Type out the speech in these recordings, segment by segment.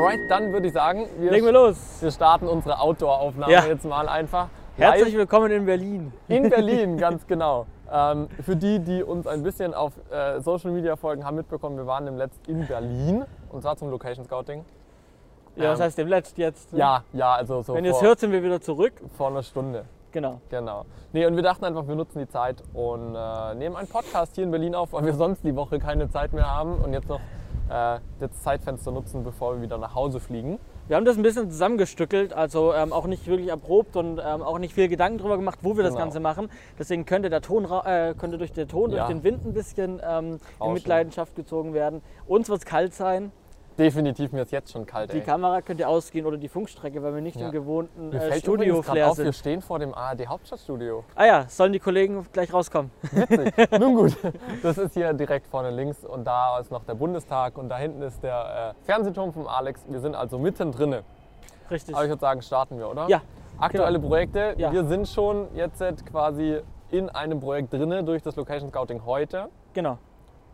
Alright, dann würde ich sagen, wir, Legen wir los. wir starten unsere Outdoor-Aufnahme Ja. jetzt mal einfach. Herzlich willkommen in Berlin. in Berlin, ganz genau. Ähm, für die, die uns ein bisschen auf äh, Social Media folgen, haben mitbekommen, wir waren im Letzt in Berlin und zwar zum Location Scouting. Ja, das Ähm, heißt dem Letzt jetzt. ne? Ja, ja, also so Wenn ihr es hört, sind wir wieder zurück. vor einer Stunde. Genau. Genau. Nee, und wir dachten einfach, wir nutzen die Zeit und äh, nehmen einen Podcast hier in Berlin auf, weil wir sonst die Woche keine Zeit mehr haben und jetzt noch das Zeitfenster nutzen, bevor wir wieder nach Hause fliegen. Wir haben das ein bisschen zusammengestückelt, also ähm, auch nicht wirklich erprobt und ähm, auch nicht viel Gedanken darüber gemacht, wo wir das Genau. Ganze machen. Deswegen könnte der Ton, äh, könnte durch den Ton, Ja. durch den Wind ein bisschen ähm, in. Mitleidenschaft gezogen werden. Uns wird es kalt sein. Definitiv, mir ist jetzt schon kalt. Die ey. Kamera könnte ausgehen oder die Funkstrecke, weil wir nicht Ja. im gewohnten Mir äh, fällt grad Studio-Flair auf, wir sind. stehen vor dem ARD Hauptstadtstudio. Ah ja, sollen die Kollegen gleich rauskommen. Witzig. Nun gut, das ist hier direkt vorne links und da ist noch der Bundestag und da hinten ist der äh, Fernsehturm vom Alex. Wir sind also mittendrin. Richtig. Aber ich würde sagen, starten wir, oder? Ja, Aktuelle Projekte. Ja. Wir sind schon jetzt quasi in einem Projekt drinne durch das Location Scouting heute. genau.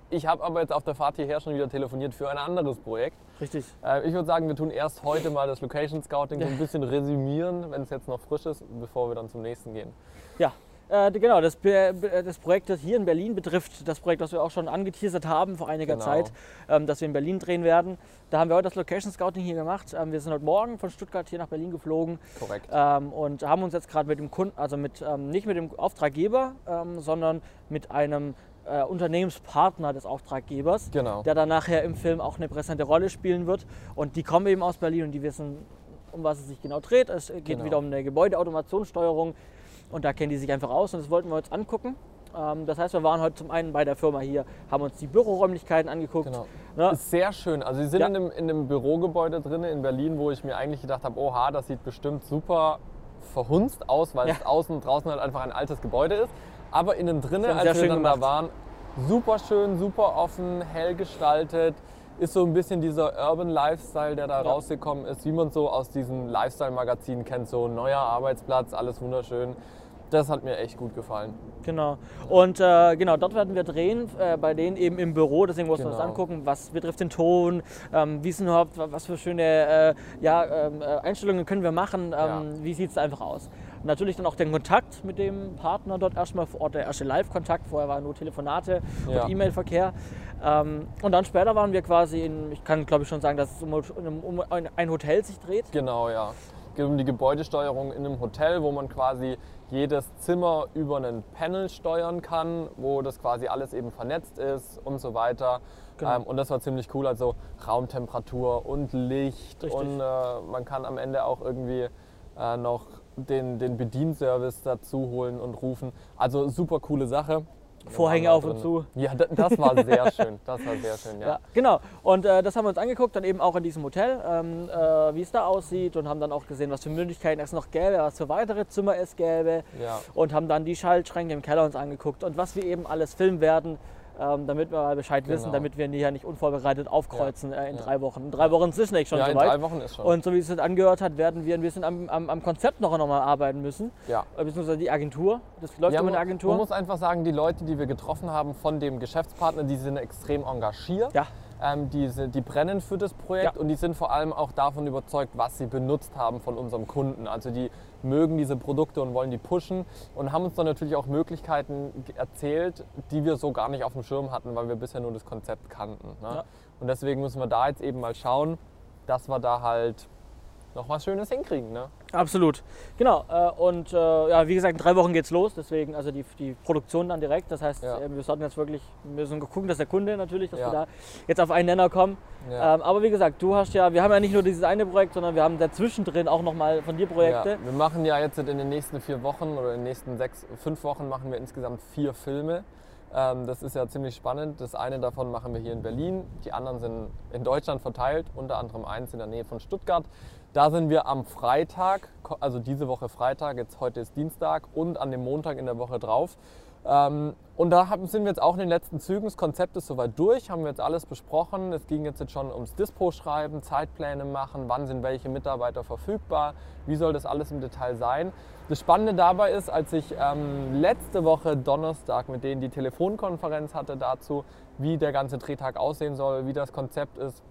Ich habe aber jetzt auf der Fahrt hierher schon wieder telefoniert für ein anderes Projekt. Richtig. Äh, ich würde sagen, wir tun erst heute mal das Location Scouting so ein bisschen resümieren, wenn es jetzt noch frisch ist, bevor wir dann zum nächsten gehen. Ja, äh, genau. Das, Be- das Projekt, das hier in Berlin betrifft, das Projekt, das wir auch schon angeteasert haben vor einiger Genau. Zeit, ähm, dass wir in Berlin drehen werden. Da haben wir heute das Location Scouting hier gemacht. Ähm, wir sind heute Morgen von Stuttgart hier nach Berlin geflogen Korrekt. ähm, und haben uns jetzt gerade mit dem Kunden, also mit, ähm, nicht mit dem Auftraggeber, ähm, sondern mit einem äh, Unternehmenspartner des Auftraggebers, Genau. der dann nachher im Film auch eine präsente Rolle spielen wird. Und die kommen eben aus Berlin und die wissen, um was es sich genau dreht. Es geht Genau. wieder um eine Gebäudeautomationssteuerung und da kennen die sich einfach aus und das wollten wir uns angucken. Ähm, das heißt, wir waren heute zum einen bei der Firma hier, haben uns die Büroräumlichkeiten angeguckt. Genau. Ne? Ist sehr schön. Also sie sind Ja. in, einem, in einem Bürogebäude drin in Berlin, wo ich mir eigentlich gedacht habe, oha, das sieht bestimmt super verhunzt aus, weil Ja. es außen und draußen halt einfach ein altes Gebäude ist. Aber innen drinnen, als wir dann gemacht. da waren, super schön, super offen, hell gestaltet. Ist so ein bisschen dieser Urban Lifestyle, der da Ja. rausgekommen ist, wie man so aus diesen Lifestyle-Magazinen kennt, so neuer Arbeitsplatz, alles wunderschön. Das hat mir echt gut gefallen. Genau. Und äh, genau, dort werden wir drehen, äh, bei denen eben im Büro. Deswegen mussten wir uns Genau. angucken, was betrifft den Ton, ähm, wie ist denn überhaupt, was für schöne äh, ja, ähm, äh, Einstellungen können wir machen, ähm, Ja. wie sieht es einfach aus. Natürlich dann auch den Kontakt mit dem Partner dort erstmal vor Ort, der erste Live-Kontakt. Vorher waren nur Telefonate Ja. und E-Mail-Verkehr. Ähm, und dann später waren wir quasi in, ich kann glaube ich schon sagen, dass es um, um, um ein- ein Hotel sich dreht. Genau, ja. Es geht um die Gebäudesteuerung in einem Hotel, wo man quasi jedes Zimmer über einen Panel steuern kann, wo das quasi alles eben vernetzt ist und so weiter. Genau. Ähm, und das war ziemlich cool, also Raumtemperatur und Licht Richtig. und äh, man kann am Ende auch irgendwie äh, noch den, den Bedienservice dazu holen und rufen. Also super coole Sache. Vorhänge auf und zu. Ja, da- das war sehr schön. Das war sehr schön, ja. Ja, genau. Und äh, das haben wir uns angeguckt, dann eben auch in diesem Hotel, ähm, äh, wie es da aussieht und haben dann auch gesehen, was für Möglichkeiten es noch gäbe, was für weitere Zimmer es gäbe Ja. und haben dann die Schaltschränke im Keller uns angeguckt und was wir eben alles filmen werden, ähm, damit wir mal Bescheid wissen, Genau. damit wir hier nicht unvorbereitet aufkreuzen äh, in Ja. drei Wochen. In drei Wochen ist es nicht schon Ja, in soweit. drei Wochen ist schon. Und so wie es sich angehört hat, werden wir ein bisschen am, am, am Konzept noch einmal arbeiten müssen, ja. äh, beziehungsweise die Agentur. Das läuft Ja, über eine Agentur. man muss einfach sagen, die Leute, die wir getroffen haben von dem Geschäftspartner, die sind extrem engagiert. ja, Ähm, die, die brennen für das Projekt Ja. und die sind vor allem auch davon überzeugt, was sie benutzt haben von unserem Kunden. Also die mögen diese Produkte und wollen die pushen und haben uns dann natürlich auch Möglichkeiten erzählt, die wir so gar nicht auf dem Schirm hatten, weil wir bisher nur das Konzept kannten. Ne? Ja. Und deswegen müssen wir da jetzt eben mal schauen, dass wir da halt noch was Schönes hinkriegen. Ne? Absolut. Genau. Äh, und äh, ja, wie gesagt, in drei Wochen geht's los. Deswegen also die, die Produktion dann direkt. Das heißt, Ja. äh, wir sollten jetzt wirklich, wir müssen gucken, dass der Kunde natürlich, dass Ja. wir da jetzt auf einen Nenner kommen. Ja. Ähm, aber wie gesagt, du hast ja, wir haben ja nicht nur dieses eine Projekt, sondern wir haben dazwischen drin auch nochmal von dir Projekte. Ja, wir machen ja jetzt in den nächsten vier Wochen oder in den nächsten sechs, fünf Wochen machen wir insgesamt vier Filme. Ähm, das ist ja ziemlich spannend. Das eine davon machen wir hier in Berlin, die anderen sind in Deutschland verteilt, unter anderem eins in der Nähe von Stuttgart. Da sind wir am Freitag, also diese Woche Freitag, jetzt heute ist Dienstag und an dem Montag in der Woche drauf. Ähm, und da sind wir jetzt auch in den letzten Zügen. Das Konzept ist soweit durch, haben wir jetzt alles besprochen. Es ging jetzt, jetzt schon ums Dispo-Schreiben, Zeitpläne machen, wann sind welche Mitarbeiter verfügbar, wie soll das alles im Detail sein. Das Spannende dabei ist, als ich ähm, letzte Woche Donnerstag mit denen die Telefonkonferenz hatte dazu, wie der ganze Drehtag aussehen soll, wie das Konzept ist,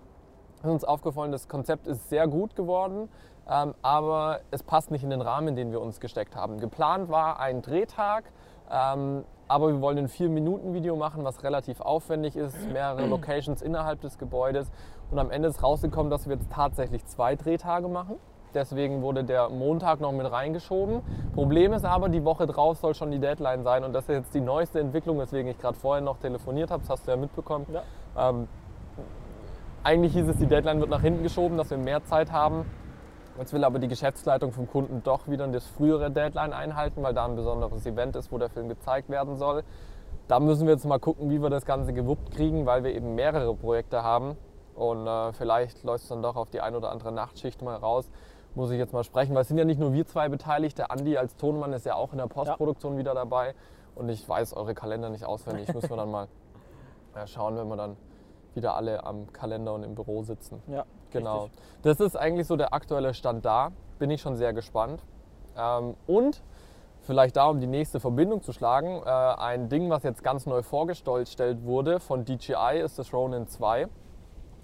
ist uns aufgefallen, das Konzept ist sehr gut geworden, ähm, aber es passt nicht in den Rahmen, den wir uns gesteckt haben. Geplant war ein Drehtag, ähm, aber wir wollen ein 4-Minuten-Video machen, was relativ aufwendig ist, mehrere Locations innerhalb des Gebäudes. Und am Ende ist rausgekommen, dass wir jetzt tatsächlich zwei Drehtage machen. Deswegen wurde der Montag noch mit reingeschoben. Problem ist aber, die Woche drauf soll schon die Deadline sein. Und das ist jetzt die neueste Entwicklung, weswegen ich gerade vorher noch telefoniert habe. Das hast du ja mitbekommen. Ja. Ähm, eigentlich hieß es, die Deadline wird nach hinten geschoben, dass wir mehr Zeit haben. Jetzt will aber die Geschäftsleitung vom Kunden doch wieder das frühere Deadline einhalten, weil da ein besonderes Event ist, wo der Film gezeigt werden soll. Da müssen wir jetzt mal gucken, wie wir das Ganze gewuppt kriegen, weil wir eben mehrere Projekte haben. Und äh, vielleicht läuft es dann doch auf die ein oder andere Nachtschicht mal raus. Muss ich jetzt mal sprechen, weil es sind ja nicht nur wir zwei beteiligt. Der Andi als Tonmann ist ja auch in der Postproduktion ja. wieder dabei. Und ich weiß eure Kalender nicht auswendig. Müssen wir dann mal ja, schauen, wenn wir dann wieder alle am Kalender und im Büro sitzen. Ja, genau. richtig. Das ist eigentlich so der aktuelle Stand da. Bin ich schon sehr gespannt. Ähm, und vielleicht da, um die nächste Verbindung zu schlagen, äh, ein Ding, was jetzt ganz neu vorgestellt wurde von DJI, ist das Ronin 2.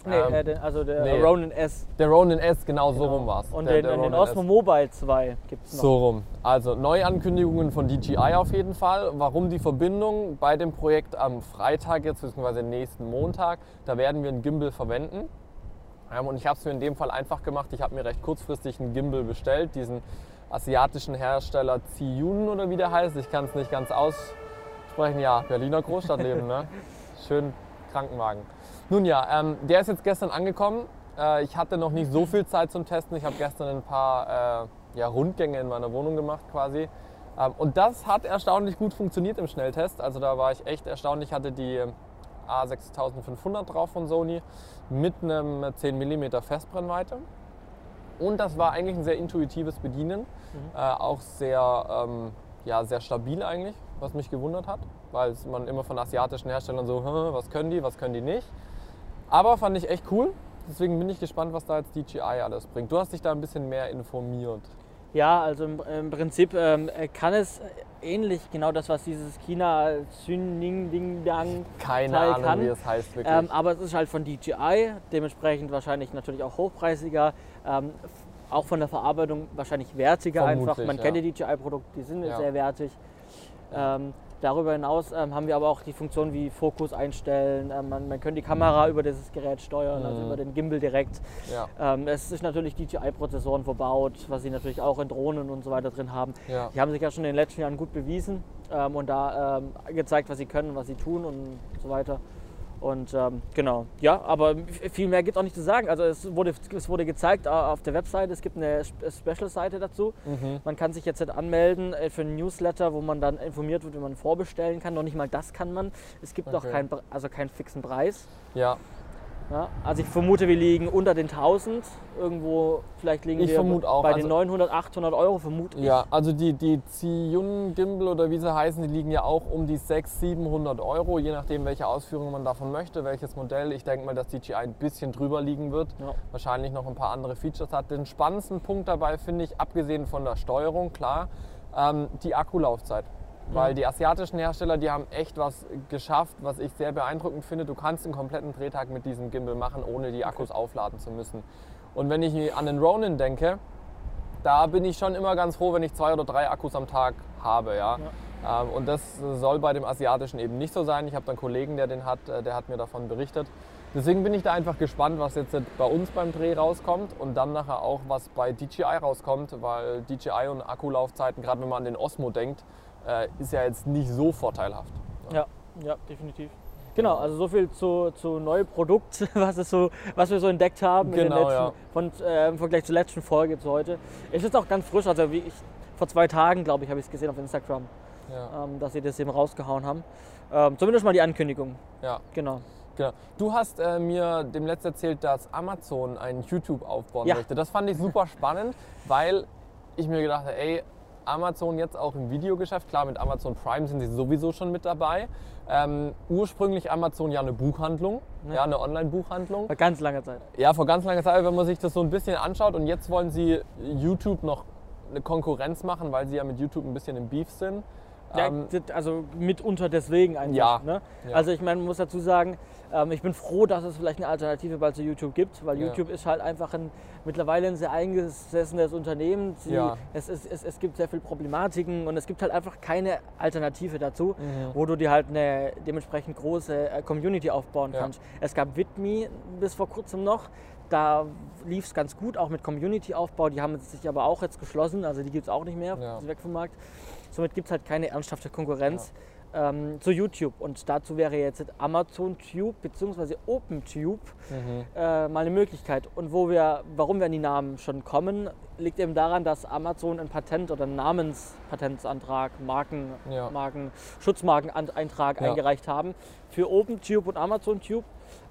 Nee, Ähm, äh, den, also der nee. Ronin S. Der Ronin S, genau, so rum war es. Und der, den, der den Ronin S. Osmo Mobile 2 gibt es noch. So rum. Also Neuankündigungen von DJI auf jeden Fall. Warum die Verbindung bei dem Projekt am Freitag jetzt, beziehungsweise nächsten Montag, da werden wir einen Gimbal verwenden. Ähm, Und ich habe es mir in dem Fall einfach gemacht. Ich habe mir recht kurzfristig einen Gimbal bestellt, diesen asiatischen Hersteller Ziyun oder wie der heißt. Ich kann es nicht ganz aussprechen. Ja, Berliner Großstadtleben, ne? Schön Krankenwagen. Nun ja, ähm, der ist jetzt gestern angekommen. Äh, ich hatte noch nicht so viel Zeit zum Testen. Ich habe gestern ein paar äh, ja, Rundgänge in meiner Wohnung gemacht quasi. Ähm, und das hat erstaunlich gut funktioniert im Schnelltest. Also da war ich echt erstaunt. Ich hatte die A6500 drauf von Sony mit einem 10 mm Festbrennweite. Und das war eigentlich ein sehr intuitives Bedienen. Äh, auch sehr, ähm, ja, sehr stabil eigentlich, was mich gewundert hat. Weil man immer von asiatischen Herstellern so, "Hm, was können die, was können die nicht. Aber fand ich echt cool. Deswegen bin ich gespannt, was da jetzt DJI alles bringt. Du hast dich da ein bisschen mehr informiert. Ja, also im, Prinzip ähm, kann es ähnlich genau das, was dieses China Ning Ding Dang Keine Teil Ahnung, kann. wie es heißt wirklich. Ähm, aber es ist halt von DJI, dementsprechend wahrscheinlich natürlich auch hochpreisiger. Ähm, auch von der Verarbeitung wahrscheinlich wertiger einfach. Vermutlich, Man ja. kennt die DJI-Produkte, die sind Ja. sehr wertig. Ähm, darüber hinaus ähm, haben wir aber auch die Funktion wie Fokus einstellen. Ähm, man, man kann die Kamera über dieses Gerät steuern, also Mhm. über den Gimbal direkt. ja, Ähm, es ist natürlich DJI-Prozessoren verbaut, was sie natürlich auch in Drohnen und so weiter drin haben. ja. Die haben sich ja schon in den letzten Jahren gut bewiesen ähm, und da ähm, gezeigt, was sie können, was sie tun und so weiter. Und ähm, genau, ja, aber viel mehr gibt es auch nicht zu sagen. Also es wurde, es wurde gezeigt äh, auf der Webseite, es gibt eine Sp- Special-Seite dazu. Mhm. Man kann sich jetzt halt anmelden äh, für einen Newsletter, wo man dann informiert wird, wie man vorbestellen kann. Noch nicht mal das kann man. Es gibt noch Okay. keinen, Pre- also keinen fixen Preis. ja. Ja, also ich vermute, wir liegen unter den 1000. Irgendwo, vielleicht liegen Ich wir vermute auch, bei den also- 900, 800 Euro, vermute ich. Ja, also die, die Ziyun Gimbal oder wie sie heißen, die liegen ja auch um die 600, 700 Euro, je nachdem, welche Ausführung man davon möchte, welches Modell. Ich denke mal, dass DJI ein bisschen drüber liegen wird. Ja. Wahrscheinlich noch ein paar andere Features hat. Den spannendsten Punkt dabei finde ich, abgesehen von der Steuerung, klar, ähm, die Akkulaufzeit. Weil die asiatischen Hersteller, die haben echt was geschafft, was ich sehr beeindruckend finde. Du kannst einen kompletten Drehtag mit diesem Gimbal machen, ohne die Akkus aufladen zu müssen. Und wenn ich an den Ronin denke, da bin ich schon immer ganz froh, wenn ich zwei oder drei Akkus am Tag habe. Ja? Ähm, und das soll bei dem asiatischen eben nicht so sein. Ich habe da einen Kollegen, der den hat, äh, der hat mir davon berichtet. Deswegen bin ich da einfach gespannt, was jetzt bei uns beim Dreh rauskommt und dann nachher auch, was bei DJI rauskommt, weil DJI und Akkulaufzeiten, gerade wenn man an den Osmo denkt, äh, ist ja jetzt nicht so vorteilhaft. Ja, ja, definitiv. Genau, also so viel zu, zu neuen Produkt, was, es so, was wir so entdeckt haben in Genau, letzten, ja. von, äh, im Vergleich zur letzten Folge zu heute. Es ist auch ganz frisch, also wie ich, vor zwei Tagen, glaube ich, habe ich es gesehen auf Instagram, Ja, ähm, dass sie das eben rausgehauen haben. Ähm, zumindest mal die Ankündigung, ja, genau. genau. Du hast äh, mir dem Letzt erzählt, dass Amazon ein YouTube aufbauen Ja. möchte. Das fand ich super spannend, weil ich mir gedacht habe, ey, Amazon jetzt auch im Videogeschäft, klar, mit Amazon Prime sind sie sowieso schon mit dabei. Ähm, ursprünglich Amazon ja eine Buchhandlung, Ja. ja, eine Online-Buchhandlung. Vor ganz langer Zeit. Ja, vor ganz langer Zeit, wenn man sich das so ein bisschen anschaut und jetzt wollen sie YouTube noch eine Konkurrenz machen, weil sie ja mit YouTube ein bisschen im Beef sind. Ja, Ähm, also mitunter deswegen einfach. Ja, Ne? ja. Also ich meine, man muss dazu sagen, ähm, ich bin froh, dass es vielleicht eine Alternative bald zu YouTube gibt, weil Ja. YouTube ist halt einfach ein, mittlerweile ein sehr eingesessenes Unternehmen. Sie, Ja. es, ist, es, es gibt sehr viele Problematiken und es gibt halt einfach keine Alternative dazu, Mhm. wo du dir halt eine dementsprechend große äh, Community aufbauen kannst. Es gab Vidme bis vor kurzem noch. Da lief es ganz gut, auch mit Community-Aufbau. Die haben sich aber auch jetzt geschlossen, also die gibt es auch nicht mehr, Ja. sind weg vom Markt. Somit gibt es halt keine ernsthafte Konkurrenz ähm, zu YouTube. Und dazu wäre jetzt Amazon Tube bzw. OpenTube Mhm. äh, mal eine Möglichkeit. Und wo wir, warum wir an die Namen schon kommen, liegt eben daran, dass Amazon ein Patent oder einen Namenspatentsantrag, Marken, Ja. Marken, Schutzmarkeneintrag Ja. eingereicht haben für OpenTube und AmazonTube.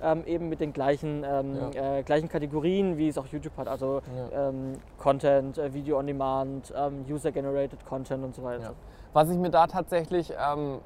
Ähm, eben mit den gleichen, ähm, äh, gleichen Kategorien, wie es auch YouTube hat. Also Ja. ähm, Content, äh, Video on Demand, ähm, User-Generated Content und so weiter. Was ich mir da tatsächlich ähm,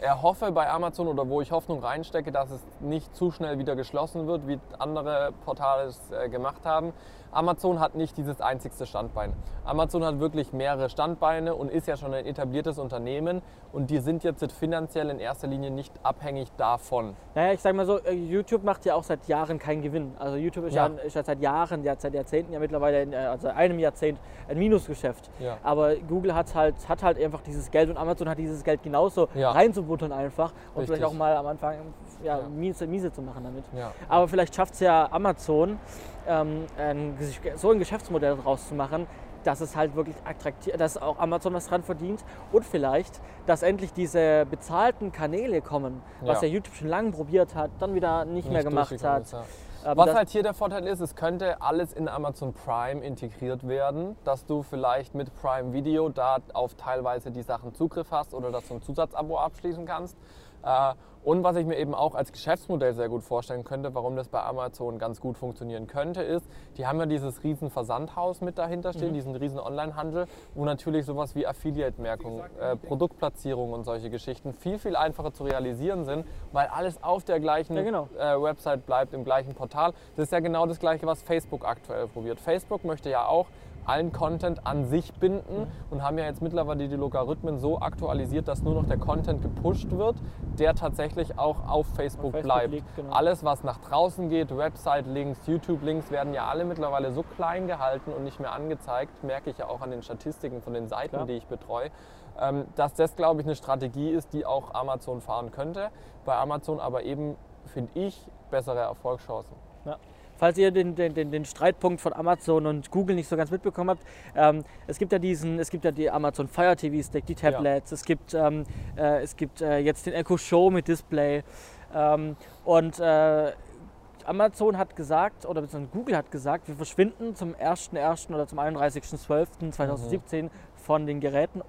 äh, erhoffe bei Amazon oder wo ich Hoffnung reinstecke, dass es nicht zu schnell wieder geschlossen wird, wie andere Portale es äh, gemacht haben. Amazon hat nicht dieses einzigste Standbein. Amazon hat wirklich mehrere Standbeine und ist ja schon ein etabliertes Unternehmen und die sind jetzt finanziell in erster Linie nicht abhängig davon. Naja, ich sag mal so, äh, YouTube macht ja auch seit Jahren keinen Gewinn. Also YouTube ist ja, Ja. ist ja seit Jahren, ja, seit Jahrzehnten ja mittlerweile, in, äh, also einem Jahrzehnt ein Minusgeschäft. Ja. Aber Google hat halt, hat halt einfach dieses Geld und Amazon hat dieses Geld genauso Ja. reinzubuttern einfach und Richtig. vielleicht auch mal am Anfang ja. Miese, miese zu machen damit. Aber vielleicht schafft es ja Amazon, ähm, ein, so ein Geschäftsmodell daraus zu machen, dass es halt wirklich attraktiv, dass auch Amazon was dran verdient und vielleicht, dass endlich diese bezahlten Kanäle kommen, was Ja. YouTube schon lange probiert hat, dann wieder nicht, mehr gemacht hat. ist, ja. Aber Was halt hier der Vorteil ist, es könnte alles in Amazon Prime integriert werden, dass du vielleicht mit Prime Video da auf teilweise die Sachen Zugriff hast oder dass du ein Zusatzabo abschließen kannst. Äh, Und was ich mir eben auch als Geschäftsmodell sehr gut vorstellen könnte, warum das bei Amazon ganz gut funktionieren könnte, ist, die haben ja dieses riesen Versandhaus mit dahinter stehen, diesen riesen Onlinehandel, wo natürlich sowas wie Affiliate-Merkung, äh, Produktplatzierung und solche Geschichten viel, viel einfacher zu realisieren sind, weil alles auf der gleichen Ja, genau. äh, Website bleibt, im gleichen Portal. Das ist ja genau das Gleiche, was Facebook aktuell probiert. Facebook möchte ja auch allen Content an sich binden und haben ja jetzt mittlerweile die Logarithmen so aktualisiert, dass nur noch der Content gepusht wird, der tatsächlich auch auf Facebook, Facebook bleibt. liegt, genau. Alles, was nach draußen geht, Website-Links, YouTube-Links, werden ja alle mittlerweile so klein gehalten und nicht mehr angezeigt, merke ich ja auch an den Statistiken von den Seiten, Klar. die ich betreue, ähm, dass das, glaube ich, eine Strategie ist, die auch Amazon fahren könnte. Bei Amazon aber eben, finde ich, bessere Erfolgschancen. Ja. Falls ihr den, den, den, Streitpunkt von Amazon und Google nicht so ganz mitbekommen habt, ähm, es gibt ja diesen, es gibt ja die Amazon Fire TV Stick, die Tablets, es gibt, ähm, äh, es gibt äh, jetzt den Echo Show mit Display ähm, und äh, Amazon hat gesagt, oder beziehungsweise Google hat gesagt, wir verschwinden zum 1.1. oder zum 31.12.2017 von den Geräten.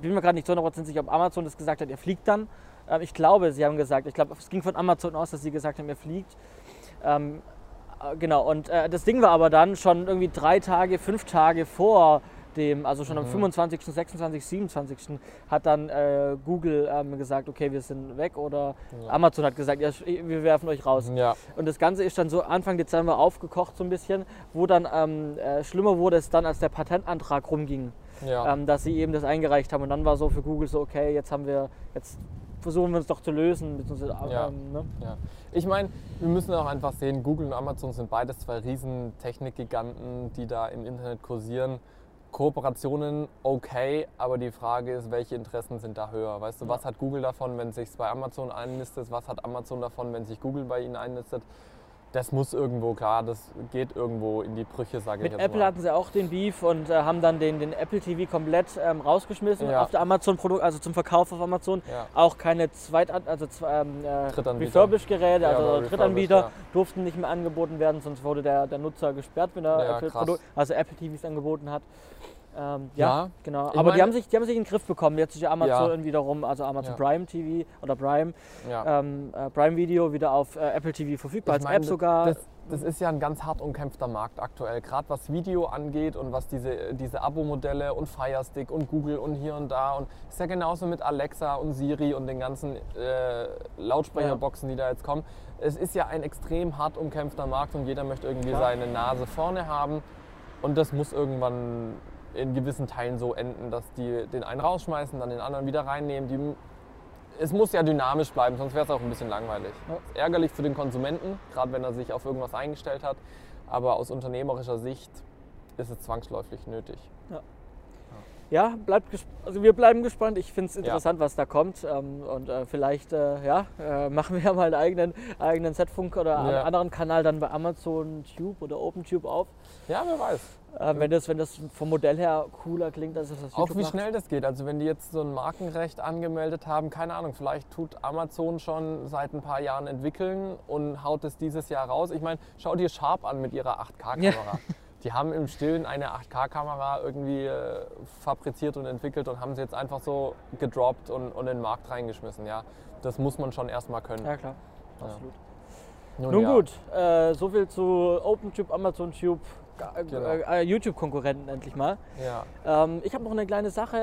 Bin mir gerade nicht so 100% sicher, ob Amazon das gesagt hat, ihr fliegt dann. Ähm, ich glaube, sie haben gesagt, ich glaube, es ging von Amazon aus, dass sie gesagt haben, ihr fliegt. Äh, genau, und äh, das Ding war aber dann schon irgendwie drei Tage, fünf Tage vor dem, also schon am 25., 26., 27. hat dann äh, Google ähm, gesagt, okay, wir sind weg oder Ja. Amazon hat gesagt, ja, wir werfen euch raus. Ja, Und das Ganze ist dann so Anfang Dezember aufgekocht so ein bisschen, wo dann ähm, äh, schlimmer wurde es dann, als der Patentantrag rumging, ja. ähm, dass sie eben das eingereicht haben. Und dann war so für Google so, okay, jetzt haben wir, jetzt versuchen wir uns doch zu lösen. Ähm, ne? Ja. Ich meine, wir müssen auch einfach sehen, Google und Amazon sind beides zwei riesen Technikgiganten, die da im Internet kursieren. Kooperationen okay, aber die Frage ist, welche Interessen sind da höher? Weißt du, was hat Google davon, wenn sich bei Amazon einlistet? Was hat Amazon davon, wenn sich Google bei ihnen einlistet? Das muss irgendwo, klar, das geht irgendwo in die Brüche, sage ich Mit Apple mal. hatten sie auch den Beef und äh, haben dann den, den Apple TV komplett ähm, rausgeschmissen Ja. auf der Amazon-Produkt, also zum Verkauf auf Amazon. Ja. Auch keine Zweit also ähm, äh, Drittanbieter. Refurbish-Geräte, Ja, also Drittanbieter durften nicht mehr angeboten werden, sonst wurde der, der Nutzer gesperrt, wenn er Apple also Apple TVs angeboten hat. Ähm, ja, Ja, genau. ich Aber die haben, sich, die haben sich in den Griff bekommen. Jetzt ist ja Amazon Ja. wiederum, also Amazon Ja. Prime TV oder Prime, ähm, äh, Prime Video wieder auf äh, Apple TV verfügbar, als Ich meine, App sogar. Das, das ist ja ein ganz hart umkämpfter Markt aktuell, gerade was Video angeht und was diese, diese Abo-Modelle und Firestick und Google und hier und da. Und ist ja genauso mit Alexa und Siri und den ganzen äh, Lautsprecherboxen, die da jetzt kommen. Es ist ja ein extrem hart umkämpfter Markt und jeder möchte irgendwie seine Nase vorne haben. Und das muss irgendwann in gewissen Teilen so enden, dass die den einen rausschmeißen, dann den anderen wieder reinnehmen. Die, es muss ja dynamisch bleiben, sonst wäre es auch ein bisschen langweilig. Ja. Ist ärgerlich für den Konsumenten, gerade wenn er sich auf irgendwas eingestellt hat. Aber aus unternehmerischer Sicht ist es zwangsläufig nötig. Ja, bleibt ges- also wir bleiben gespannt. Ich finde es interessant, was da kommt. Ähm, und äh, vielleicht äh, ja, äh, machen wir ja mal einen eigenen, eigenen Setfunk oder Ja. einen anderen Kanal dann bei Amazon Tube oder OpenTube auf. Ja, wer weiß. Äh, wenn, das, wenn das vom Modell her cooler klingt, als das Auch YouTube wie macht. schnell das geht. Also wenn die jetzt so ein Markenrecht angemeldet haben, keine Ahnung, vielleicht tut Amazon schon seit ein paar Jahren entwickeln und haut es dieses Jahr raus. Ich meine, schau dir Sharp an mit ihrer 8K-Kamera. Die haben im Stillen eine 8K-Kamera irgendwie äh, fabriziert und entwickelt und haben sie jetzt einfach so gedroppt und, und in den Markt reingeschmissen. Ja, das muss man schon erstmal können. Ja, klar. Absolut. Nun Nun ja. gut, äh, soviel zu OpenTube, AmazonTube, Genau. äh, YouTube-Konkurrenten endlich mal. Ja, Ähm, ich habe noch eine kleine Sache.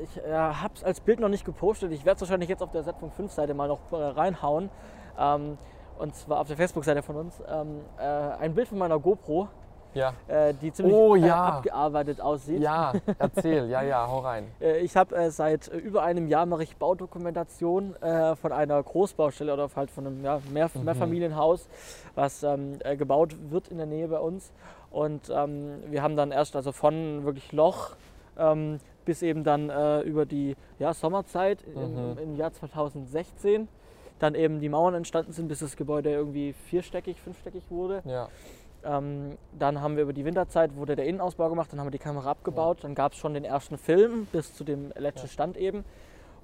Äh, ich äh, habe es als Bild noch nicht gepostet. Ich werde es wahrscheinlich jetzt auf der Setfunk 5 Seite mal noch äh, reinhauen. Ähm, und zwar auf der Facebook-Seite von uns. Ähm, äh, ein Bild von meiner GoPro, ja. äh, die ziemlich Oh, äh, ja. abgearbeitet aussieht. Ja, erzähl, ja, ja, hau rein. Äh, ich habe äh, seit äh, über einem Jahr mache ich Baudokumentation äh, von einer Großbaustelle oder halt von einem ja, Mehr Mhm. Mehrfamilienhaus, was ähm, äh, gebaut wird in der Nähe bei uns. Und ähm, wir haben dann erst also von wirklich Loch ähm, bis eben dann äh, über die ja, Sommerzeit im, Mhm. im Jahr 2016 dann eben die Mauern entstanden sind, bis das Gebäude irgendwie vierstöckig, fünfstöckig wurde. Ja, Ähm, dann haben wir über die Winterzeit wurde der Innenausbau gemacht, dann haben wir die Kamera abgebaut, dann gab es schon den ersten Film bis zu dem letzten Ja. Stand eben.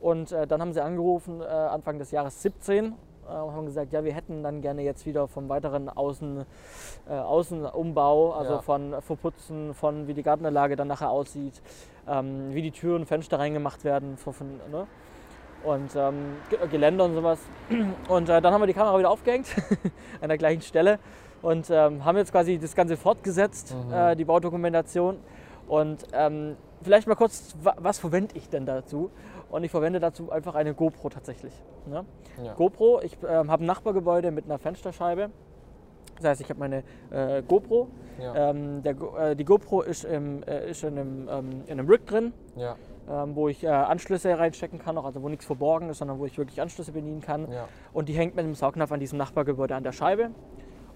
Und äh, dann haben sie angerufen, äh, Anfang des Jahres 17, äh, und haben gesagt, ja, wir hätten dann gerne jetzt wieder vom weiteren Außen, äh, Außenumbau, also Ja. von Verputzen, von wie die Gartenanlage dann nachher aussieht, ähm, wie die Türen und Fenster reingemacht werden, so von, ne? und ähm, Ge- Geländer und sowas. Und äh, dann haben wir die Kamera wieder aufgehängt an der gleichen Stelle und ähm, haben jetzt quasi das Ganze fortgesetzt, Mhm. äh, die Baudokumentation. Und ähm, vielleicht mal kurz, wa was verwende ich denn dazu? Und ich verwende dazu einfach eine GoPro tatsächlich. Ne? ja. GoPro, ich ähm, habe ein Nachbargebäude mit einer Fensterscheibe. Das heißt, ich habe meine äh, GoPro. ja, Ähm, der, äh, die GoPro ist, im, äh, ist in, einem, ähm, in einem Rig drin ja, ähm, wo ich äh, Anschlüsse reinstecken kann, auch, also wo nichts verborgen ist, sondern wo ich wirklich Anschlüsse bedienen kann. Und die hängt mit dem Saugnapf an diesem Nachbargebäude an der Scheibe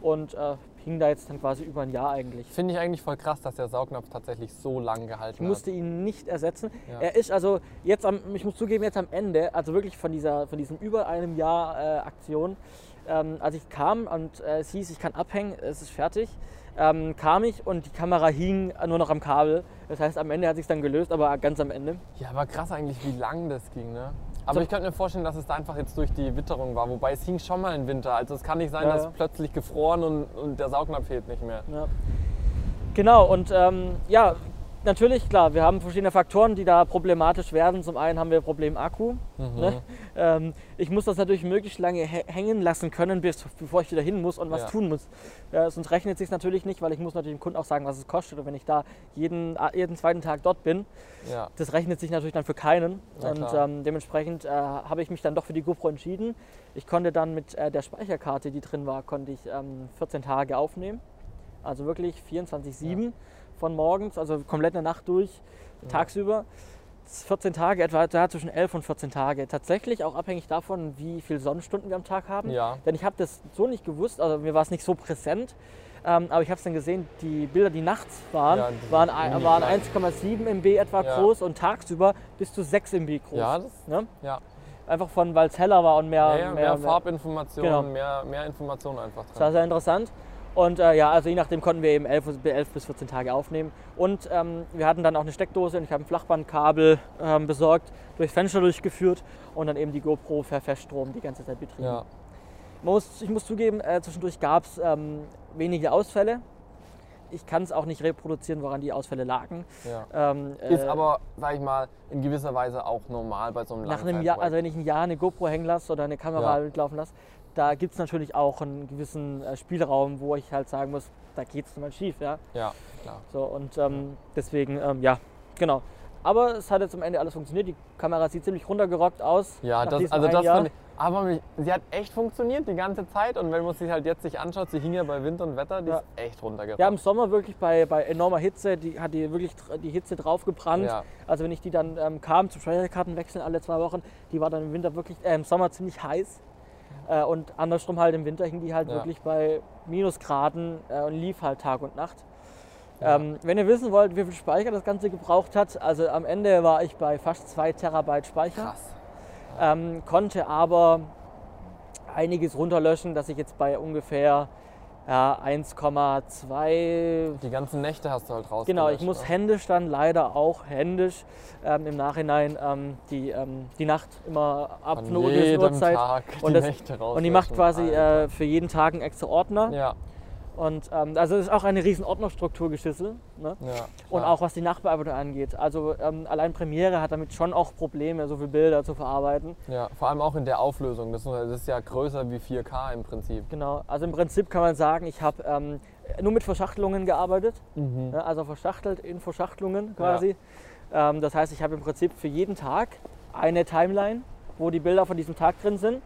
und äh, hing da jetzt dann quasi über ein Jahr eigentlich. Finde ich eigentlich voll krass, dass der Saugnapf tatsächlich so lang Ich gehalten musste ihn nicht ersetzen. Ja. Er ist also jetzt am, ich muss zugeben, jetzt am Ende, also wirklich von, dieser, von diesem über einem Jahr äh, Aktion, ähm, als ich kam und äh, es hieß, ich kann abhängen, es ist fertig, ähm, kam ich und die Kamera hing nur noch am Kabel. Das heißt, am Ende hat sich dann gelöst, aber ganz am Ende. Ja, aber krass eigentlich, wie lang das ging, ne? Aber So- ich könnte mir vorstellen, dass es da einfach jetzt durch die Witterung war. Wobei es hing schon mal im Winter. Also es kann nicht sein, Ja, dass ja. plötzlich gefroren und, und der Saugnapf fehlt nicht mehr. Ja. Genau, und ähm, ja, natürlich, klar, wir haben verschiedene Faktoren, die da problematisch werden. Zum einen haben wir Problem Akku. Mhm. Ne? Ähm, ich muss das natürlich möglichst lange hä- hängen lassen können, bis, bevor ich wieder hin muss und was Ja. tun muss. Ja, sonst rechnet es sich natürlich nicht, weil ich muss natürlich dem Kunden auch sagen, was es kostet. Und wenn ich da jeden, jeden zweiten Tag dort bin, Ja, das rechnet sich natürlich dann für keinen. Und ähm, dementsprechend äh, habe ich mich dann doch für die GoPro entschieden. Ich konnte dann mit äh, der Speicherkarte, die drin war, konnte ich ähm, 14 Tage aufnehmen. Also wirklich 24-7 von morgens, also komplett eine Nacht durch, Ja. tagsüber. 14 Tage, etwa da zwischen 11 und 14 Tage. Tatsächlich auch abhängig davon, wie viele Sonnenstunden wir am Tag haben. ja, Denn ich habe das so nicht gewusst, also mir war es nicht so präsent. Ähm, aber ich habe es dann gesehen, die Bilder, die nachts waren, Ja, die waren, waren klein. 1,7 MB etwa Ja. groß und tagsüber bis zu 6 MB groß. ja, das, Ne? ja. Einfach von, weil es heller war und mehr, Ja, ja, mehr, Farbinformationen, Genau. mehr, mehr Informationen einfach Das war drin. sehr interessant. Und äh, ja, also je nachdem konnten wir eben 11, 11 bis 14 Tage aufnehmen. Und ähm, wir hatten dann auch eine Steckdose und ich habe ein Flachbandkabel ähm, besorgt, durchs Fenster durchgeführt und dann eben die GoPro per Feststrom die ganze Zeit betrieben. Ja, muss, ich muss zugeben, äh, zwischendurch gab es ähm, wenige Ausfälle. Ich kann es auch nicht reproduzieren, woran die Ausfälle lagen. ja. Ähm, Ist äh, aber, sag ich mal, in gewisser Weise auch normal bei so einem nach einem Jahr, also wenn ich ein Jahr eine GoPro hängen lasse oder eine Kamera Ja. mitlaufen lasse, da gibt es natürlich auch einen gewissen äh, Spielraum, wo ich halt sagen muss, da geht es mal schief. Ja? Ja, klar. So, und ähm, deswegen, ähm, ja, genau. Aber es hat jetzt am Ende alles funktioniert. Die Kamera sieht ziemlich runtergerockt aus. Ja, das, also das Jahr. fand ich, Aber mich, sie hat echt funktioniert die ganze Zeit und wenn man sich halt jetzt sich anschaut, sie hing ja bei Wind und Wetter, die Ja. ist echt runtergefahren. Ja, im Sommer wirklich bei, bei enormer Hitze, die hat die wirklich die Hitze draufgebrannt. Ja. Also wenn ich die dann ähm, kam zum Speicherkarten wechseln alle zwei Wochen, die war dann im Winter wirklich, äh, im Sommer ziemlich heiß. Äh, und andersrum halt im Winter hing die halt Ja. wirklich bei Minusgraden äh, und lief halt Tag und Nacht. Ja. Ähm, wenn ihr wissen wollt, wie viel Speicher das Ganze gebraucht hat, also am Ende war ich bei fast 2 Terabyte Speicher, Krass. ähm, konnte aber einiges runterlöschen, dass ich jetzt bei ungefähr ja, 1,2 Die ganzen Nächte hast du halt raus. Genau, ich muss händisch dann leider auch händisch ähm, im Nachhinein ähm, die, ähm, die Nacht immer ab Von einer Uhrzeit. Tag Und die das-. Und die macht quasi äh, für jeden Tag einen extra Ordner. ja, Und ähm, also es ist auch eine riesen Ordnerstruktur geschissel. Ne? ja. Und auch was die Nachbearbeitung angeht. Also ähm, allein Premiere hat damit schon auch Probleme, so viele Bilder zu verarbeiten. Ja, vor allem auch in der Auflösung. Das ist, das ist ja größer wie 4K im Prinzip. Genau, also im Prinzip kann man sagen, ich habe ähm, nur mit Verschachtelungen gearbeitet. Mhm. Ja, also verschachtelt in Verschachtelungen quasi. Ähm, das heißt, ich habe im Prinzip für jeden Tag eine Timeline, wo die Bilder von diesem Tag drin sind.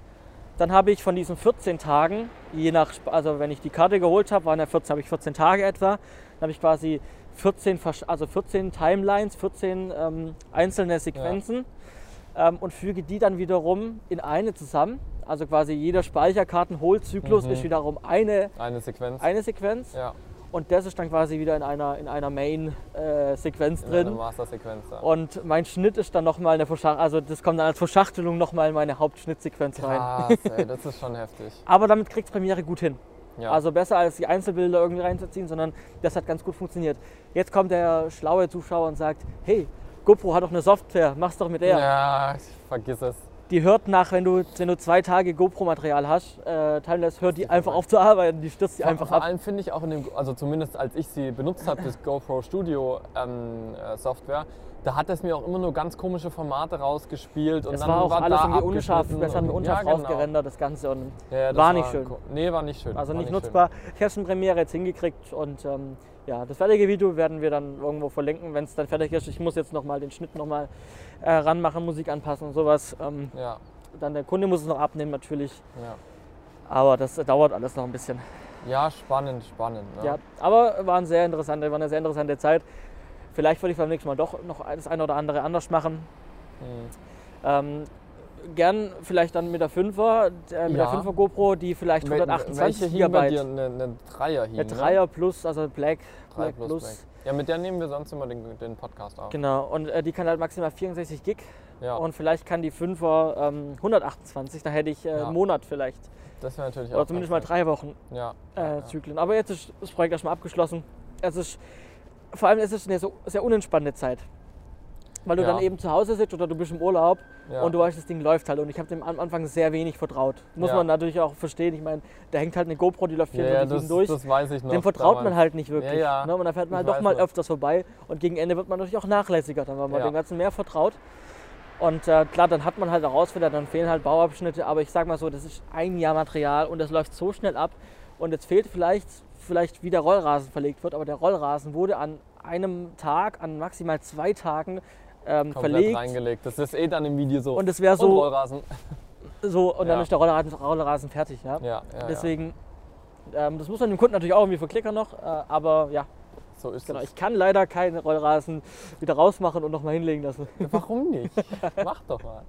Dann habe ich von diesen 14 Tagen, je nach, also wenn ich die Karte geholt habe, waren ja 14, habe ich 14 Tage etwa. Dann habe ich quasi 14, Versch- also 14 Timelines, 14 ähm, einzelne Sequenzen ähm, und füge die dann wiederum in eine zusammen. Also quasi jeder Speicherkartenholzyklus Mhm. ist wiederum eine, Eine Sequenz. eine Sequenz. ja, Und das ist dann quasi wieder in einer, in einer Main-Sequenz in einer drin. Master-Sequenz. Ja. Und mein Schnitt ist dann nochmal eine Verschachtelung, also das kommt dann als Verschachtelung nochmal in meine Hauptschnittsequenz rein. Krass, ey, das ist schon heftig. Aber damit kriegt Premiere gut hin. Ja. Also besser als die Einzelbilder irgendwie reinzuziehen, sondern das hat ganz gut funktioniert. Jetzt kommt der schlaue Zuschauer und sagt, hey, GoPro hat doch eine Software, mach's doch mit der. ja, vergiss es. Die hört nach, wenn du, wenn du zwei Tage GoPro-Material hast, äh, Timeless, hört die einfach auf zu arbeiten, die stürzt die Vor, einfach vor ab. allem finde ich auch in dem, also zumindest als ich sie benutzt habe, das GoPro Studio ähm, äh, Software, da hat es mir auch immer nur ganz komische Formate rausgespielt und Es dann war auch war alles irgendwie unscharf, besser mit und- unscharf ja, genau. rausgerendert, das Ganze. Und Ja, das War nicht schön. ko- Nee, war nicht schön. Also war nicht schön. nutzbar. Ich habe es in Premiere jetzt hingekriegt und ähm, ja, das fertige Video werden wir dann irgendwo verlinken, wenn es dann fertig ist. Ich muss jetzt nochmal den Schnitt nochmal äh, ranmachen, Musik anpassen und sowas. Ähm, Ja, dann der Kunde muss es noch abnehmen natürlich, ja. aber das dauert alles noch ein bisschen. ja, spannend, spannend. Ne? Ja, aber war, ein sehr interessante, war eine sehr interessante Zeit. Vielleicht würde ich beim nächsten Mal doch noch das eine oder andere anders machen. Hm. Ähm, gern vielleicht dann mit der 5er, äh, mit der Ja. 5er GoPro, die vielleicht Wel- 128 Welche hing bei GB. dir? Eine, eine Dreier hing, Eine ne? 3er Plus, also Black, Black plus Plus. Black. Ja, mit der nehmen wir sonst immer den, den Podcast auf. Genau, und äh, die kann halt maximal 64 Gig Ja, und vielleicht kann die 5er ähm, 128, da hätte ich äh, Ja. einen Monat vielleicht. das wäre natürlich Oder auch zumindest mal drei Wochen. Ja, äh. Zyklen. Aber jetzt ist das Projekt erstmal abgeschlossen. Es ist, vor allem es ist eine so, sehr unentspannte Zeit. Weil du Ja. dann eben zu Hause sitzt oder du bist im Urlaub Ja. und du weißt, das Ding läuft halt. Und ich habe dem am Anfang sehr wenig vertraut. Muss Ja. man natürlich auch verstehen. Ich meine, da hängt halt eine GoPro, die läuft ja, ja, 24 das, durch. das weiß ich noch. Dem vertraut man damals. halt nicht wirklich. Ja, ja. Ne? Und dann fährt man halt doch mal noch. öfters vorbei. Und gegen Ende wird man natürlich auch nachlässiger, dann, weil man Ja. dem Ganzen mehr vertraut. Und äh, klar, dann hat man halt Herausforderungen, dann fehlen halt Bauabschnitte. Aber ich sag mal so, das ist ein Jahr Material und das läuft so schnell ab. Und jetzt fehlt vielleicht, vielleicht wie der Rollrasen verlegt wird. Aber der Rollrasen wurde an einem Tag, an maximal zwei Tagen ähm, Komplett verlegt. reingelegt. Das ist eh dann im Video so. Und es wäre Und so, Rollrasen. so und dann Ja. ist der Rollrasen, Rollrasen fertig. Ja? Ja, ja, Deswegen, ähm, das muss man dem Kunden natürlich auch irgendwie verklickern noch. Äh, aber ja, ja. So ist Genau, es. ich kann leider keinen Rollrasen wieder rausmachen und nochmal hinlegen lassen. Warum nicht? Mach doch mal.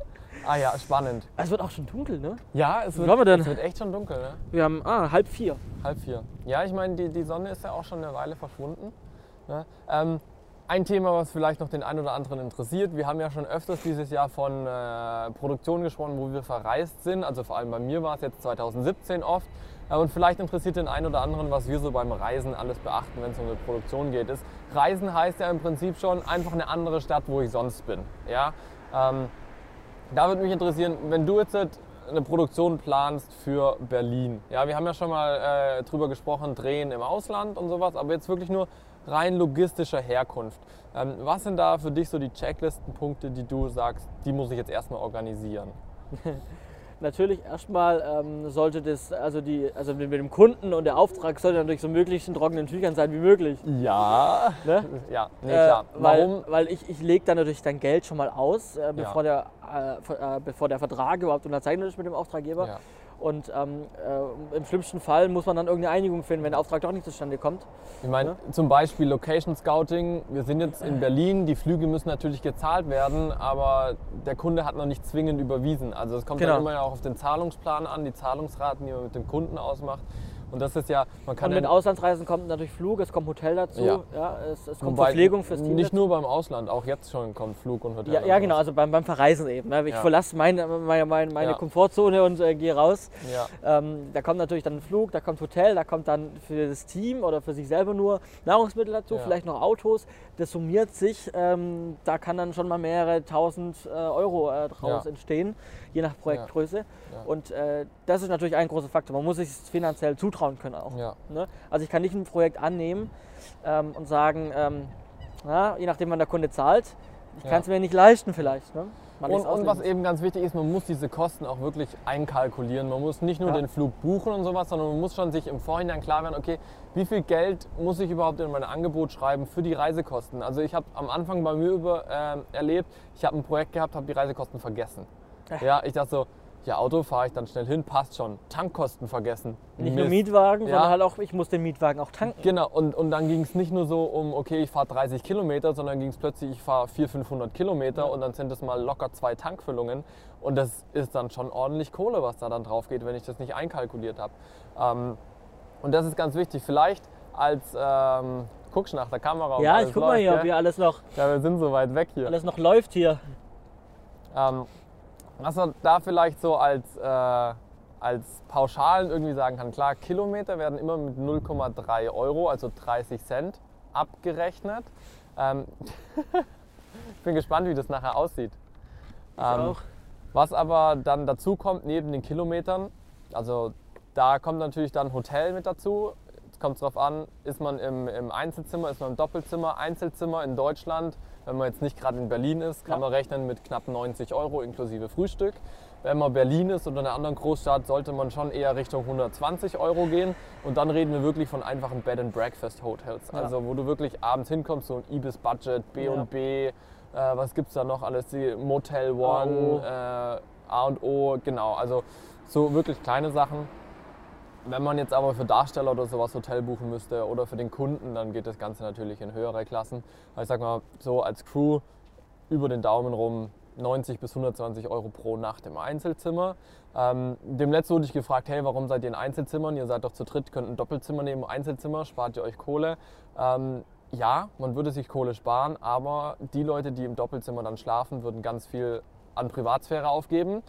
Ah ja, spannend. Es wird auch schon dunkel, ne? Ja, es wird, wir denn? es wird echt schon dunkel, ne? Wir haben ah, halb vier. Halb vier. Ja, ich meine, die, die Sonne ist ja auch schon eine Weile verschwunden. Ne? Ähm, ein Thema, was vielleicht noch den einen oder anderen interessiert. Wir haben ja schon öfters dieses Jahr von äh, Produktionen gesprochen, wo wir verreist sind. Also vor allem bei mir war es jetzt 2017 oft. Äh, und vielleicht interessiert den einen oder anderen, was wir so beim Reisen alles beachten, wenn es um eine Produktion geht. Ist, Reisen heißt ja im Prinzip schon einfach eine andere Stadt, wo ich sonst bin. Ja? Ähm, da würde mich interessieren, wenn du jetzt eine Produktion planst für Berlin. Ja, wir haben ja schon mal äh, drüber gesprochen, Drehen im Ausland und sowas, aber jetzt wirklich nur rein logistischer Herkunft. Ähm, was sind da für dich so die Checklistenpunkte, die du sagst, die muss ich jetzt erstmal organisieren? natürlich erstmal ähm, sollte das, also die, also mit dem Kunden und der Auftrag sollte natürlich so möglichst in trockenen Tüchern sein wie möglich. Ja. Ne? Ja, nee, klar. Äh, weil, Warum? Weil ich, ich lege dann natürlich dein Geld schon mal aus, äh, bevor, Ja. der, äh, äh, bevor der Vertrag überhaupt unterzeichnet ist mit dem Auftraggeber. Ja. Und ähm, äh, im schlimmsten Fall muss man dann irgendeine Einigung finden, wenn der Auftrag doch nicht zustande kommt. Ich meine, Ne? zum Beispiel Location Scouting. Wir sind jetzt in Berlin, die Flüge müssen natürlich gezahlt werden, aber der Kunde hat noch nicht zwingend überwiesen. Also es kommt Genau. dann immer auch auf den Zahlungsplan an, die Zahlungsraten, die man mit dem Kunden ausmacht. Und das ist ja, man kann Und mit Auslandsreisen kommt natürlich Flug, es kommt Hotel dazu, ja. Ja. es, es kommt wobei Verpflegung fürs Team. Nicht dazu. nur beim Ausland, auch jetzt schon kommt Flug und Hotel. Ja, ja genau, also beim, beim Verreisen eben. Ne? Ich Ja. verlasse meine, meine, meine, meine. Komfortzone und äh, gehe raus. Ähm, da kommt natürlich dann ein Flug, da kommt Hotel, da kommt dann für das Team oder für sich selber nur Nahrungsmittel dazu, vielleicht noch Autos. Das summiert sich, ähm, da kann dann schon mal mehrere tausend äh, Euro äh, draus entstehen, je nach Projektgröße. Und äh, das ist natürlich ein großer Faktor. Man muss sich finanziell zutrauen können auch. ja. Ne? Also ich kann nicht ein Projekt annehmen ähm, und sagen, ähm, na, je nachdem wann der Kunde zahlt, ich Ja. kann es mir nicht leisten vielleicht. Ne? Und, und was eben ganz wichtig ist, man muss diese Kosten auch wirklich einkalkulieren. Man muss nicht nur Ja. den Flug buchen und sowas, sondern man muss schon sich im Vorhinein klar werden, okay, wie viel Geld muss ich überhaupt in mein Angebot schreiben für die Reisekosten? Also ich habe am Anfang bei mir über, ähm, erlebt, ich habe ein Projekt gehabt, habe die Reisekosten vergessen. Äh. Ja, ich dachte so, ja, Auto fahre ich dann schnell hin, passt schon. Tankkosten vergessen. Nicht nur Mist. Mietwagen, Ja. sondern halt auch, ich muss den Mietwagen auch tanken. Genau, und, und dann ging es nicht nur so um, okay, ich fahre 30 Kilometer, sondern ging es plötzlich, ich fahre 400, 500 Kilometer Ja. und dann sind es mal locker zwei Tankfüllungen. Und das ist dann schon ordentlich Kohle, was da dann drauf geht, wenn ich das nicht einkalkuliert habe. Ähm, und das ist ganz wichtig. Vielleicht als, ähm, guckst nach der Kamera. ob Ja, ich guck mal läuft, hier, ob gell? hier alles noch, Ja, wir sind so weit weg hier. alles noch läuft hier. Ähm, was man da vielleicht so als, äh, als Pauschalen irgendwie sagen kann, klar, Kilometer werden immer mit 0,3 Euro, also 30 Cent, abgerechnet. Ähm, ich bin gespannt, wie das nachher aussieht. Ich Ähm, auch. Was aber dann dazu kommt, neben den Kilometern, also da kommt natürlich dann Hotel mit dazu. Jetzt kommt es darauf an, ist man im, im Einzelzimmer, ist man im Doppelzimmer, Einzelzimmer in Deutschland. Wenn man jetzt nicht gerade in Berlin ist, kann Ja. man rechnen mit knapp 90 Euro inklusive Frühstück. Wenn man Berlin ist oder in einer anderen Großstadt, sollte man schon eher Richtung 120 Euro gehen. Und dann reden wir wirklich von einfachen Bed and Breakfast Hotels. Ja. Also wo du wirklich abends hinkommst, so ein Ibis Budget, B&B, äh, was gibt es da noch alles? Die Motel One, äh, A und O, genau. Also so wirklich kleine Sachen. Wenn man jetzt aber für Darsteller oder sowas Hotel buchen müsste oder für den Kunden, dann geht das Ganze natürlich in höhere Klassen. Also ich sag mal, so als Crew über den Daumen rum 90 bis 120 Euro pro Nacht im Einzelzimmer. Ähm, dem letzten wurde ich gefragt, hey, warum seid ihr in Einzelzimmern? Ihr seid doch zu dritt, könnt ein Doppelzimmer nehmen, Einzelzimmer, spart ihr euch Kohle. Ähm, ja, man würde sich Kohle sparen, aber die Leute, die im Doppelzimmer dann schlafen, würden ganz viel an Privatsphäre aufgeben.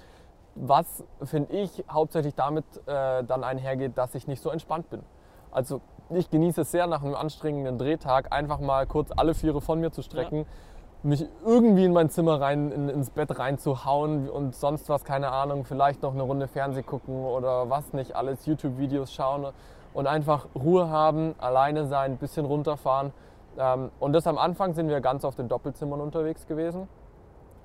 Was, finde ich, hauptsächlich damit äh, dann einhergeht, dass ich nicht so entspannt bin. Also ich genieße es sehr, nach einem anstrengenden Drehtag einfach mal kurz alle Viere von mir zu strecken, mich irgendwie in mein Zimmer rein, in, ins Bett reinzuhauen und sonst was, keine Ahnung, vielleicht noch eine Runde Fernseh gucken oder was nicht, alles YouTube-Videos schauen und einfach Ruhe haben, alleine sein, ein bisschen runterfahren. Ähm, und das am Anfang sind wir ganz oft in Doppelzimmern unterwegs gewesen.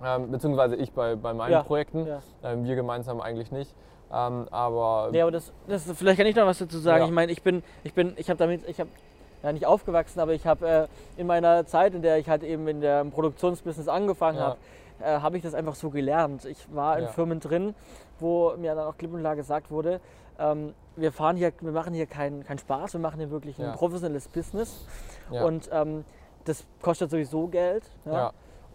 Ähm, beziehungsweise ich bei, bei meinen Ja, Projekten. ja. Ähm, wir gemeinsam eigentlich nicht. Ähm, aber Ja, aber das, das, vielleicht kann ich noch was dazu sagen. Ja. Ich meine, ich bin, ich bin, ich habe damit, ich habe ja nicht aufgewachsen, aber ich habe äh, in meiner Zeit, in der ich halt eben in der Produktionsbusiness angefangen Ja. habe, äh, habe ich das einfach so gelernt. Ich war in Ja. Firmen drin, wo mir dann auch klipp und klar gesagt wurde, ähm, wir fahren hier, wir machen hier keinen keinen Spaß, wir machen hier wirklich ein Ja. professionelles Business Ja. und ähm, das kostet sowieso Geld.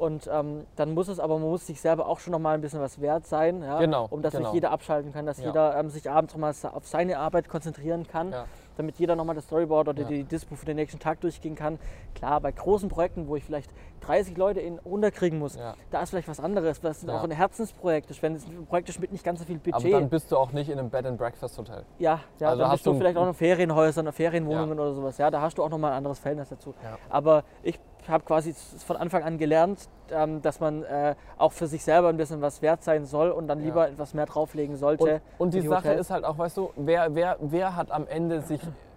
Und ähm, dann muss es aber, man muss sich selber auch schon noch mal ein bisschen was wert sein, ja? Genau, um dass genau. sich jeder abschalten kann, dass Ja. jeder ähm, sich abends noch mal auf seine Arbeit konzentrieren kann, Ja. damit jeder noch mal das Storyboard oder die Dispo für den nächsten Tag durchgehen kann. Klar, bei großen Projekten, wo ich vielleicht 30 Leute in unterkriegen muss, da ist vielleicht was anderes, was Ja. auch ein Herzensprojekt ist, wenn es ein Projekt ist mit nicht ganz so viel aber Budget. dann bist du auch nicht in einem Bed and Breakfast Hotel. Ja, ja Also dann hast bist du vielleicht auch in Ferienhäusern, in Ferienwohnungen oder sowas. Ja, da hast du auch nochmal ein anderes Verhältnis dazu. Aber ich habe quasi von Anfang an gelernt, ähm, dass man äh, auch für sich selber ein bisschen was wert sein soll und dann Ja. lieber etwas mehr drauflegen sollte. Und, und für die Sache ist halt auch, weißt du, wer, wer, wer hat am Ende sich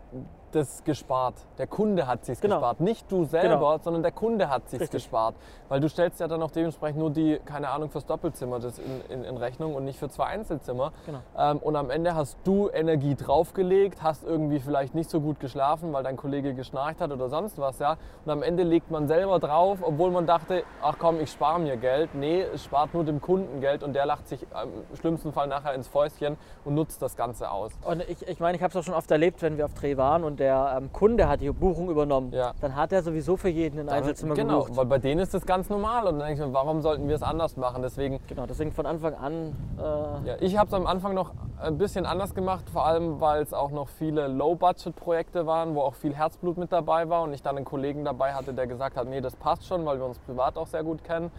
das gespart. Der Kunde hat sich Genau. gespart. Nicht du selber, Genau. sondern der Kunde hat sich Richtig. gespart. Weil du stellst ja dann auch dementsprechend nur die, keine Ahnung, fürs Doppelzimmer das in, in, in Rechnung und nicht für zwei Einzelzimmer. Genau. Ähm, und am Ende hast du Energie draufgelegt, hast irgendwie vielleicht nicht so gut geschlafen, weil dein Kollege geschnarcht hat oder sonst was, ja. Und am Ende legt man selber drauf, obwohl man dachte, ach komm, ich spare mir Geld. Nee, es spart nur dem Kunden Geld und der lacht sich im schlimmsten Fall nachher ins Fäustchen und nutzt das Ganze aus. Und ich, ich meine, ich habe es auch schon oft erlebt, wenn wir auf Dreh waren und der ähm, Kunde hat die Buchung übernommen. Ja. Dann hat er sowieso für jeden ein Einzelzimmer genau, gebucht. weil bei denen ist das ganz normal und dann denke ich mir, warum sollten wir es anders machen? Deswegen Genau, deswegen von Anfang an. Äh, Ja, ich habe es am Anfang noch ein bisschen anders gemacht, vor allem weil es auch noch viele Low-Budget-Projekte waren, wo auch viel Herzblut mit dabei war und ich dann einen Kollegen dabei hatte, der gesagt hat, nee, das passt schon, weil wir uns privat auch sehr gut kennen.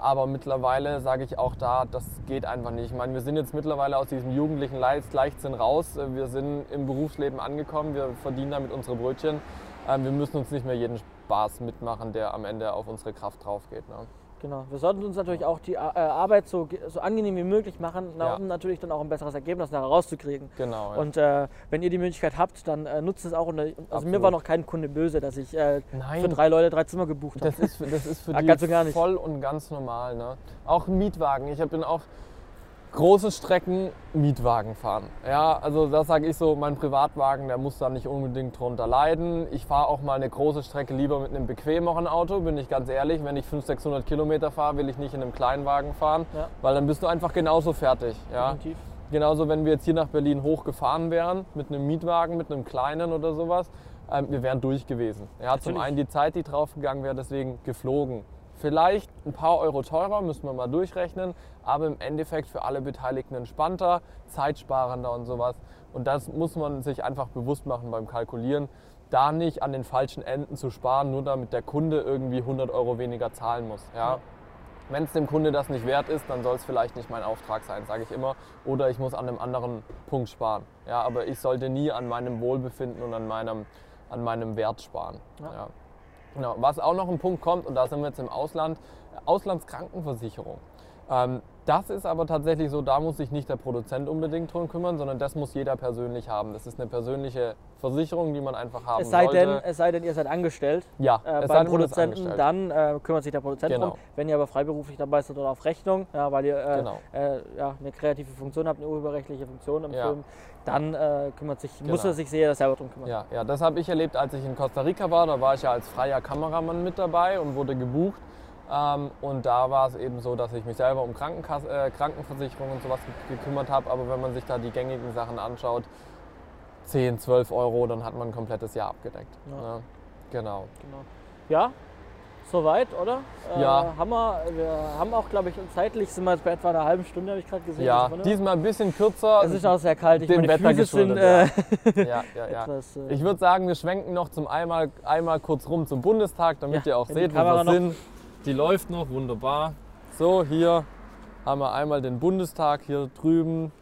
Aber mittlerweile sage ich auch da, das geht einfach nicht. Ich meine, wir sind jetzt mittlerweile aus diesem jugendlichen Leicht- Leichtsinn raus. Wir sind im Berufsleben angekommen, wir verdienen damit unsere Brötchen. Ähm, Wir müssen uns nicht mehr jeden Spaß mitmachen, der am Ende auf unsere Kraft drauf geht. Ne? Genau. Wir sollten uns natürlich auch die äh, Arbeit so, so angenehm wie möglich machen, Ja. um natürlich dann auch ein besseres Ergebnis nachher rauszukriegen. Genau. Ja. Und äh, wenn ihr die Möglichkeit habt, dann äh, nutzt es auch. Und, äh, also mir Absolut. war noch kein Kunde böse, dass ich äh, für drei Leute drei Zimmer gebucht habe. Das ist, für- das ist für Ah, die voll und ganz normal. Ne? Auch Mietwagen. Ich bin auch große Strecken Mietwagen fahren. Ja, also das sage ich so, mein Privatwagen, der muss da nicht unbedingt drunter leiden. Ich fahre auch mal eine große Strecke lieber mit einem bequemeren Auto, bin ich ganz ehrlich. Wenn ich 500, 600 Kilometer fahre, will ich nicht in einem Kleinwagen fahren, Ja. weil dann bist du einfach genauso fertig. Ja? Definitiv. Genauso, wenn wir jetzt hier nach Berlin hochgefahren wären, mit einem Mietwagen, mit einem kleinen oder sowas, ähm, wir wären durch gewesen. Ja, zum einen die Zeit, die draufgegangen wäre, deswegen geflogen. Vielleicht ein paar Euro teurer, müssen wir mal durchrechnen, aber im Endeffekt für alle Beteiligten entspannter, zeitsparender und sowas. Und das muss man sich einfach bewusst machen beim Kalkulieren, da nicht an den falschen Enden zu sparen, nur damit der Kunde irgendwie 100 Euro weniger zahlen muss. Ja? Ja. Wenn es dem Kunde das nicht wert ist, dann soll es vielleicht nicht mein Auftrag sein, sage ich immer. Oder ich muss an einem anderen Punkt sparen. Ja, aber ich sollte nie an meinem Wohlbefinden und an meinem, an meinem Wert sparen. Ja. Ja. Genau. Was auch noch ein Punkt kommt, und da sind wir jetzt im Ausland, Auslandskrankenversicherung. Ähm, das ist aber tatsächlich so, da muss sich nicht der Produzent unbedingt drum kümmern, sondern das muss jeder persönlich haben. Das ist eine persönliche Versicherung, die man einfach haben Es sei, sollte. denn, es sei denn, ihr seid angestellt ja, äh, es sei beim Produzenten, dann äh, kümmert sich der Produzent Genau. drum. Wenn ihr aber freiberuflich dabei seid oder auf Rechnung, ja, weil ihr äh, Genau. äh, ja, eine kreative Funktion habt, eine urheberrechtliche Funktion im Ja. Film, dann äh, kümmert sich, muss Genau. er sich sehr selber drum kümmern. Ja, ja, das habe ich erlebt, als ich in Costa Rica war. Da war ich ja als freier Kameramann mit dabei und wurde gebucht. Ähm, und da war es eben so, dass ich mich selber um Krankenkass äh, Krankenversicherung und sowas ge- gekümmert habe. Aber wenn man sich da die gängigen Sachen anschaut, 10, 12 Euro, dann hat man ein komplettes Jahr abgedeckt. Ja. Ne? Genau. Genau. Ja, soweit, oder? Ja. Äh, haben wir, wir haben auch, glaube ich, zeitlich sind wir jetzt bei etwa einer halben Stunde, habe ich gerade gesehen. Ja, oder? diesmal ein bisschen kürzer. es ist auch sehr kalt. Ich dem meine, Wetter Füße sind äh, ja, ja, ja. etwas. Äh, Ich würde sagen, wir schwenken noch zum einmal, einmal kurz rum zum Bundestag, damit Ja, ihr auch seht, wo wir sind. Die läuft noch, wunderbar. So, hier haben wir einmal den Bundestag hier drüben.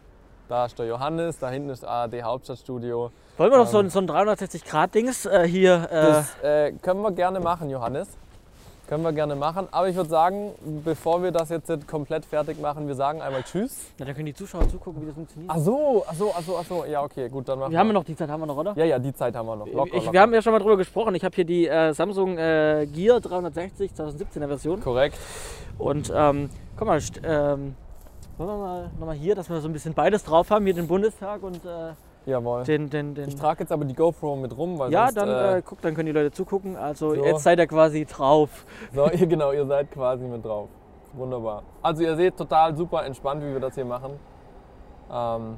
Da ist der Johannes, da hinten ist ARD Hauptstadtstudio. wollen wir noch so ähm, ein, so ein 360-Grad-Dings äh, hier? Äh, Das äh, können wir gerne machen, Johannes. Können wir gerne machen. Aber ich würde sagen, bevor wir das jetzt komplett fertig machen, wir sagen einmal Tschüss. na, dann können die Zuschauer zugucken, wie das funktioniert. Ach so, ach so, ach so, ach so. Ja, okay, gut, dann machen wir haben ja noch die Zeit, haben wir noch, oder? Ja, ja, die Zeit haben wir noch. Locker, ich, locker. wir haben ja schon mal drüber gesprochen. Ich habe hier die äh, Samsung äh, Gear 360 2017er Version. Korrekt. Und ähm, guck mal, ähm, wollen wir mal nochmal hier, dass wir so ein bisschen beides drauf haben, hier den Bundestag und äh, Jawohl. den, den, den. Ich trage jetzt aber die GoPro mit rum, weil ja, sonst, dann äh, äh, guck, dann können die Leute zugucken. Also so. jetzt seid ihr quasi drauf. So, ihr, genau, ihr seid quasi mit drauf. Wunderbar. Also ihr seht total super entspannt, wie wir das hier machen. Ähm,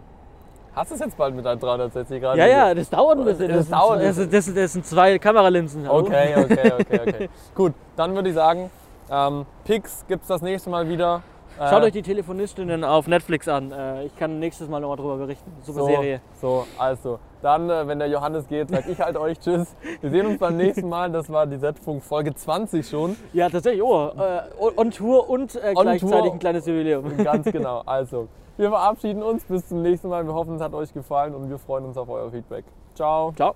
hast du es jetzt bald mit deinem 360 Grad? Ja, ja, das dauert ein bisschen. Das Das, dauert ein das, das, das, das sind zwei Kameralinsen. hallo? Okay, okay, okay, okay. Gut, dann würde ich sagen, ähm, Pix gibt es das nächste Mal wieder. Äh, Schaut euch die Telefonistinnen auf Netflix an. Äh, ich kann nächstes Mal nochmal drüber berichten. Super so, Serie. So, also, dann, äh, wenn der Johannes geht, sag ich halt euch Tschüss. Wir sehen uns beim nächsten Mal. Das war die Z-Funk Folge 20 schon. Ja, tatsächlich. Oh, äh, on Tour und äh, On gleichzeitig Tour. ein kleines Jubiläum. Ganz genau. Also, wir verabschieden uns. Bis zum nächsten Mal. Wir hoffen, es hat euch gefallen und wir freuen uns auf euer Feedback. Ciao. Ciao.